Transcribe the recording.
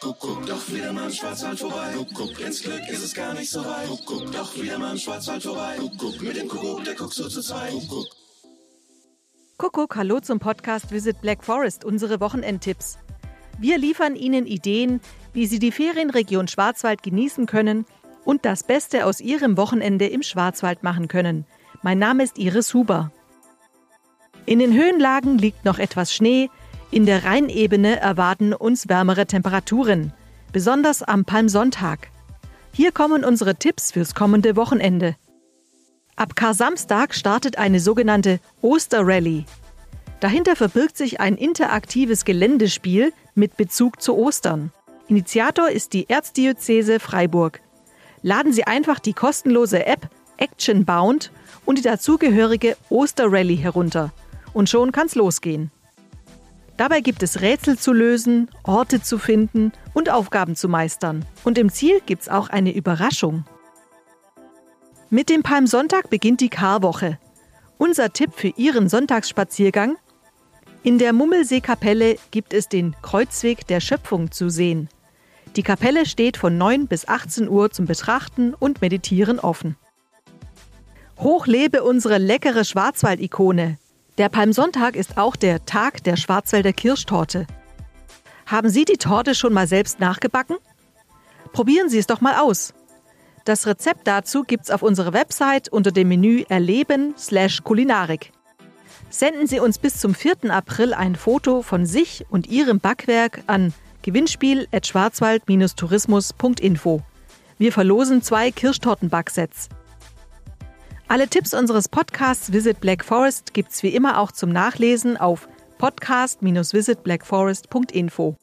Kuckuck, doch wieder mal im Schwarzwald vorbei. Kuckuck, ins Glück ist es gar nicht so weit. Kuckuck, doch wieder mal im Schwarzwald vorbei. Kuckuck, mit dem Kuckuck, der guckt so zu zweit. Kuckuck. Kuckuck, hallo zum Podcast Visit Black Forest, unsere Wochenendtipps. Wir liefern Ihnen Ideen, wie Sie die Ferienregion Schwarzwald genießen können und das Beste aus Ihrem Wochenende im Schwarzwald machen können. Mein Name ist Iris Huber. In den Höhenlagen liegt noch etwas Schnee, in der Rheinebene erwarten uns wärmere Temperaturen, besonders am Palmsonntag. Hier kommen unsere Tipps fürs kommende Wochenende. Ab Kar-Samstag startet eine sogenannte Osterrallye. Dahinter verbirgt sich ein interaktives Geländespiel mit Bezug zu Ostern. Initiator ist die Erzdiözese Freiburg. Laden Sie einfach die kostenlose App Action Bound und die dazugehörige Osterrallye herunter. Und schon kann's losgehen. Dabei gibt es Rätsel zu lösen, Orte zu finden und Aufgaben zu meistern. Und im Ziel gibt's auch eine Überraschung. Mit dem Palmsonntag beginnt die Karwoche. Unser Tipp für Ihren Sonntagsspaziergang? In der Mummelseekapelle gibt es den Kreuzweg der Schöpfung zu sehen. Die Kapelle steht von 9 bis 18 Uhr zum Betrachten und Meditieren offen. Hoch lebe unsere leckere Schwarzwald-Ikone, der Palmsonntag ist auch der Tag der Schwarzwälder Kirschtorte. Haben Sie die Torte schon mal selbst nachgebacken? Probieren Sie es doch mal aus. Das Rezept dazu gibt's auf unserer Website unter dem Menü Erleben Kulinarik. Senden Sie uns bis zum 4. April ein Foto von sich und Ihrem Backwerk an gewinnspiel.schwarzwald-tourismus.info. Wir verlosen zwei Kirschtortenbacksets. Alle Tipps unseres Podcasts Visit Black Forest gibt's wie immer auch zum Nachlesen auf podcast-visitblackforest.info.